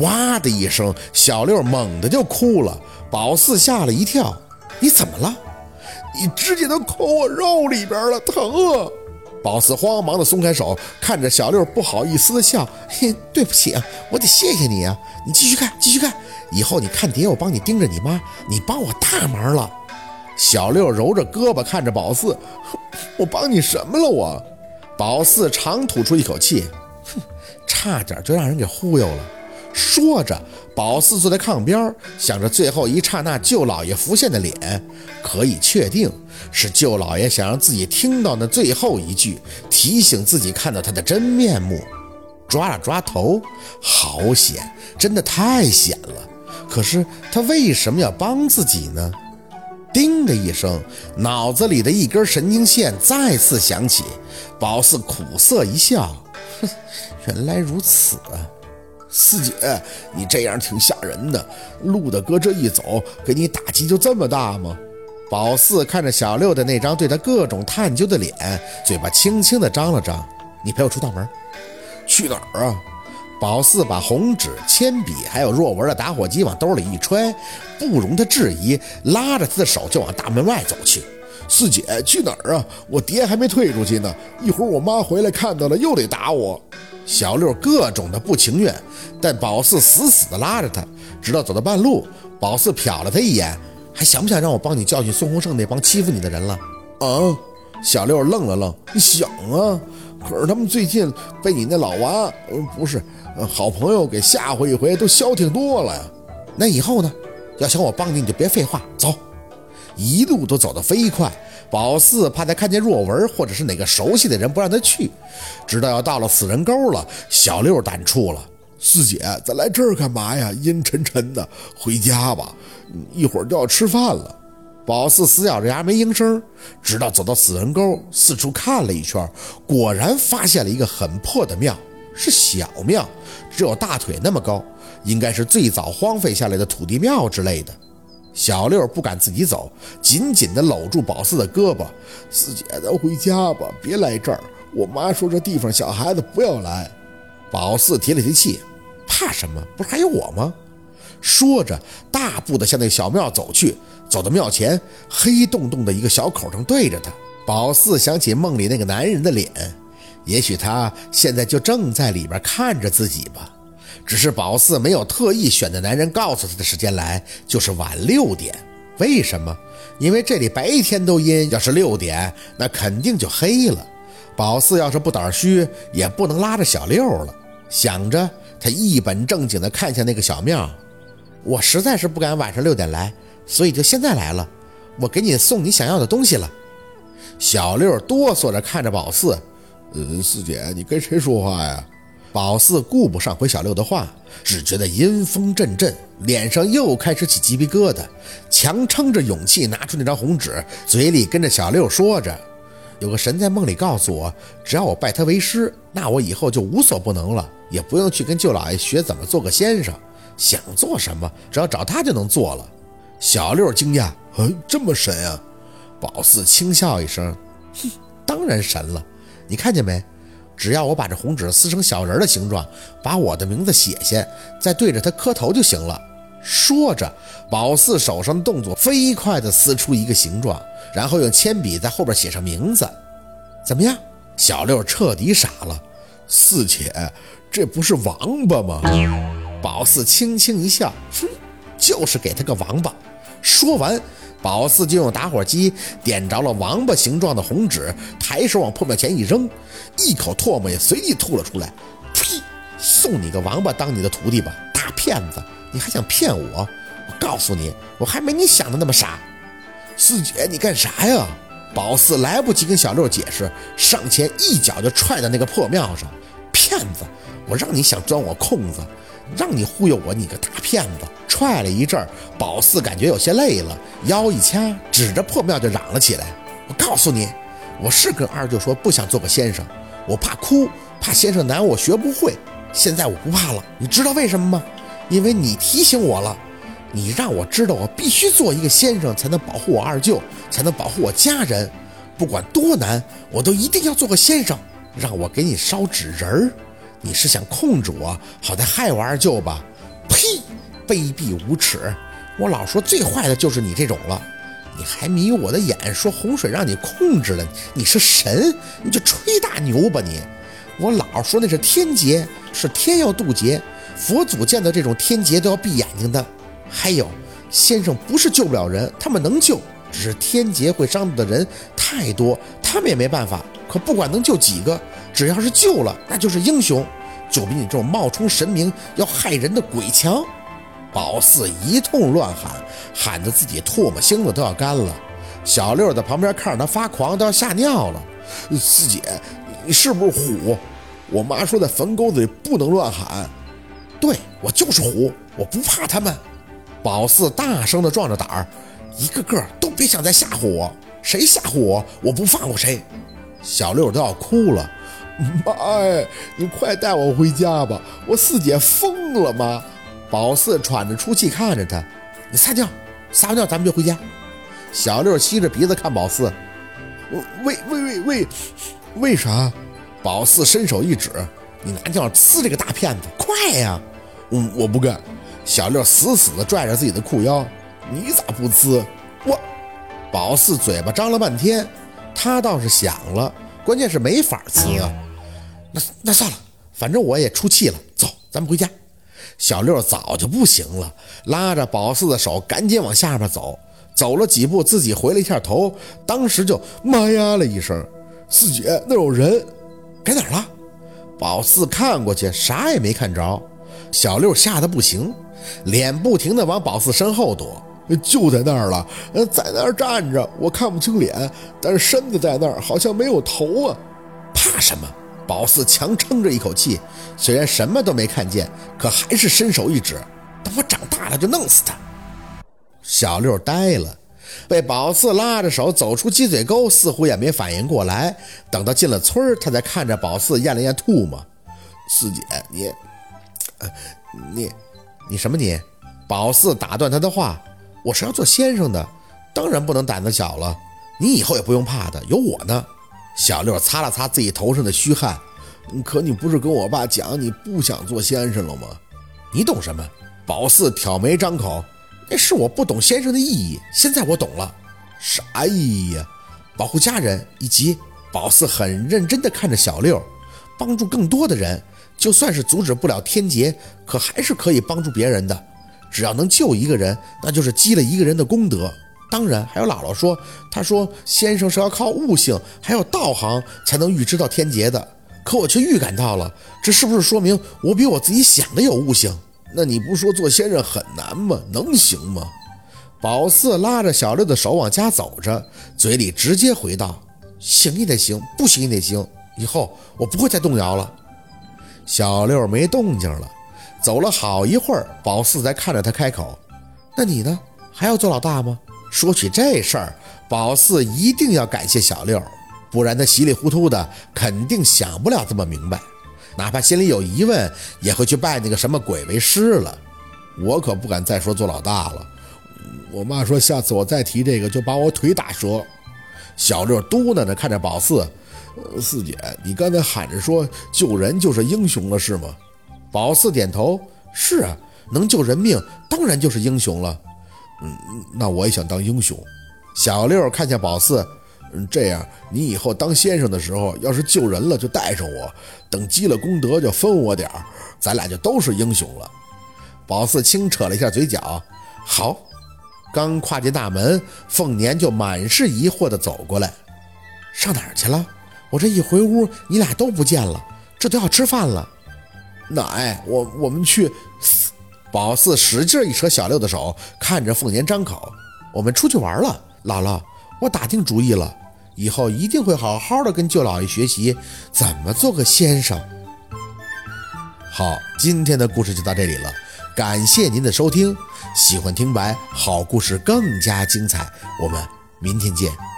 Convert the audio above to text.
哇的一声，小六猛地就哭了。宝四吓了一跳：“你怎么了？你指甲都抠我肉里边了，疼啊！”宝四慌忙的松开手，看着小六，不好意思的笑：“嘿，对不起啊，我得谢谢你啊！你继续看，继续看，以后你看碟，我帮你盯着你妈，你帮我大忙了。”小六揉着胳膊看着宝四：“我帮你什么了？我？”宝四长吐出一口气：“哼，差点就让人给忽悠了。”说着，宝四坐在炕边，想着最后一刹那舅老爷浮现的脸，可以确定是舅老爷想让自己听到那最后一句，提醒自己看到他的真面目。抓了抓头，好险，真的太险了。可是他为什么要帮自己呢？叮的一声，脑子里的一根神经线再次响起。宝四苦涩一笑，哼，原来如此啊。四姐，你这样挺吓人的。陆大哥这一走，给你打击就这么大吗？宝四看着小六的那张对他各种探究的脸，嘴巴轻轻的张了张。你陪我出大门。去哪儿啊？宝四把红纸、铅笔还有若文的打火机往兜里一揣，不容他质疑，拉着他的手就往大门外走去。四姐，去哪儿啊？我爹还没退出去呢，一会儿我妈回来看到了又得打我。小六各种的不情愿，但宝四死死的拉着他，直到走到半路，宝四瞟了他一眼，还想不想让我帮你教训孙洪胜那帮欺负你的人了？啊！小六愣了愣，想啊，可是他们最近被你那老娃，嗯，不是，好朋友给吓唬一回，都消停多了呀。那以后呢？要想我帮你，你就别废话，走。一路都走得飞快，宝四怕他看见若文或者是哪个熟悉的人不让他去，直到要到了死人沟了，小六胆怵了。四姐，咱来这儿干嘛呀？阴沉沉的，回家吧，一会儿就要吃饭了。宝四死咬着牙没应声，直到走到死人沟，四处看了一圈，果然发现了一个很破的庙，是小庙，只有大腿那么高，应该是最早荒废下来的土地庙之类的。小六不敢自己走，紧紧地搂住宝四的胳膊。四姐，咱回家吧，别来这儿。我妈说这地方小孩子不要来。宝四提了提气，怕什么？不是还有我吗？说着，大步地向那小庙走去。走到庙前，黑洞洞的一个小口正对着他。宝四想起梦里那个男人的脸，也许他现在就正在里边看着自己吧。只是宝四没有特意选的男人告诉他的时间来，就是晚六点。为什么？因为这里白天都阴，要是六点，那肯定就黑了。宝四要是不胆虚，也不能拉着小六了。想着，他一本正经地看向那个小庙。我实在是不敢晚上六点来，所以就现在来了。我给你送你想要的东西了。小六哆嗦着看着宝四，呃，四姐，你跟谁说话呀？宝四顾不上回小六的话，只觉得阴风阵阵，脸上又开始起鸡皮疙瘩，强撑着勇气拿出那张红纸，嘴里跟着小六说着：“有个神在梦里告诉我，只要我拜他为师，那我以后就无所不能了，也不用去跟舅老爷学怎么做个先生，想做什么，只要找他就能做了。”小六惊讶：“嗯，这么神啊？”宝四轻笑一声：“哼，当然神了，你看见没？”只要我把这红纸撕成小人的形状，把我的名字写下，再对着他磕头就行了。说着，宝四手上的动作飞快地撕出一个形状，然后用铅笔在后边写上名字。怎么样？小六彻底傻了。四姐，这不是王八吗？宝四轻轻一笑，哼，就是给他个王八。说完。宝四就用打火机点着了王八形状的红纸，抬手往破庙前一扔，一口唾沫也随即吐了出来。呸！送你个王八当你的徒弟吧，大骗子！你还想骗我？我告诉你，我还没你想的那么傻。四姐，你干啥呀？宝四来不及跟小六解释，上前一脚就踹到那个破庙上。骗子！我让你想钻我空子，让你忽悠我，你个大骗子！踹了一阵儿，宝四感觉有些累了，腰一掐，指着破庙就嚷了起来：“我告诉你，我是跟二舅说不想做个先生，我怕哭，怕先生难，我学不会。现在我不怕了，你知道为什么吗？因为你提醒我了，你让我知道我必须做一个先生，才能保护我二舅，才能保护我家人。不管多难，我都一定要做个先生。让我给你烧纸人儿。”你是想控制我，好再害我二舅吧？呸！卑鄙无耻！我老说最坏的就是你这种了。你还迷我的眼，说洪水让你控制了，你是神，你就吹大牛吧你！我老说那是天劫，是天要渡劫，佛祖见到这种天劫都要闭眼睛的。还有，先生不是救不了人，他们能救，只是天劫会伤到的人太多，他们也没办法。可不管能救几个，只要是救了，那就是英雄，就比你这种冒充神明要害人的鬼强。宝四一通乱喊，喊得自己唾沫星子都要干了。小六在旁边看着他发狂，都要吓尿了。四姐，你是不是虎？我妈说在坟沟子里不能乱喊。对我就是虎，我不怕他们。宝四大声地壮着胆儿，一个个都别想再吓唬我。谁吓唬我，我不放过谁。小六都要哭了。妈哎，你快带我回家吧！我四姐疯了吗？宝四喘着粗气看着他，你撒尿，撒完尿咱们就回家。小六吸着鼻子看宝四，为为为为为啥？宝四伸手一指，你拿尿呲这个大骗子，快呀！我，我不干。小六死死地拽着自己的裤腰，你咋不呲？我，宝四嘴巴张了半天，他倒是想了，关键是没法呲啊。那那算了，反正我也出气了，走，咱们回家。小六早就不行了，拉着宝四的手，赶紧往下边走。走了几步，自己回了一下头，当时就妈呀了一声：“四姐，那有人，该哪儿了？”宝四看过去，啥也没看着。小六吓得不行，脸不停地往宝四身后躲，就在那儿了，在那儿站着，我看不清脸，但是身子在那儿，好像没有头啊。怕什么？宝四强撑着一口气，虽然什么都没看见，可还是伸手一指：“等我长大了就弄死他。”小六呆了，被宝四拉着手走出鸡嘴沟，似乎也没反应过来。等到进了村他才看着宝四咽了咽唾沫：“四姐，你，你，你什么你？”宝四打断他的话：“我是要做先生的，当然不能胆子小了。你以后也不用怕的，有我呢。”小六擦了擦自己头上的虚汗，可你不是跟我爸讲你不想做先生了吗？你懂什么？宝四挑眉张口，那是我不懂先生的意义。现在我懂了，啥意义呀？保护家人，以及宝四很认真地看着小六，帮助更多的人。就算是阻止不了天劫，可还是可以帮助别人的。只要能救一个人，那就是积了一个人的功德。当然，还有姥姥说，她说先生是要靠悟性，还有道行才能预知到天劫的。可我却预感到了，这是不是说明我比我自己想的有悟性？那你不说做先生很难吗？能行吗？宝四拉着小六的手往家走着，嘴里直接回道：“行也得行，不行也得行。以后我不会再动摇了。”小六没动静了，走了好一会儿，宝四才看着他开口：“那你呢？还要做老大吗？”说起这事儿，宝四一定要感谢小六，不然他稀里糊涂的肯定想不了这么明白，哪怕心里有疑问，也会去拜那个什么鬼为师了。我可不敢再说做老大了，我妈说下次我再提这个就把我腿打折。小六嘟囔着看着宝四：“四姐，你刚才喊着说救人就是英雄了是吗？”宝四点头：“是啊，能救人命当然就是英雄了。”嗯，那我也想当英雄。小六看见宝四，嗯，这样你以后当先生的时候，要是救人了就带上我，等积了功德就分我点儿，咱俩就都是英雄了。宝四轻扯了一下嘴角，好。刚跨进大门，凤年就满是疑惑地走过来，上哪儿去了？我这一回屋，你俩都不见了，这都要吃饭了。奶，我我们去。宝四使劲一扯小六的手，看着凤年张口：“我们出去玩了，姥姥，我打定主意了，以后一定会好好的跟舅老爷学习怎么做个先生。”好，今天的故事就到这里了，感谢您的收听。喜欢听白好故事更加精彩，我们明天见。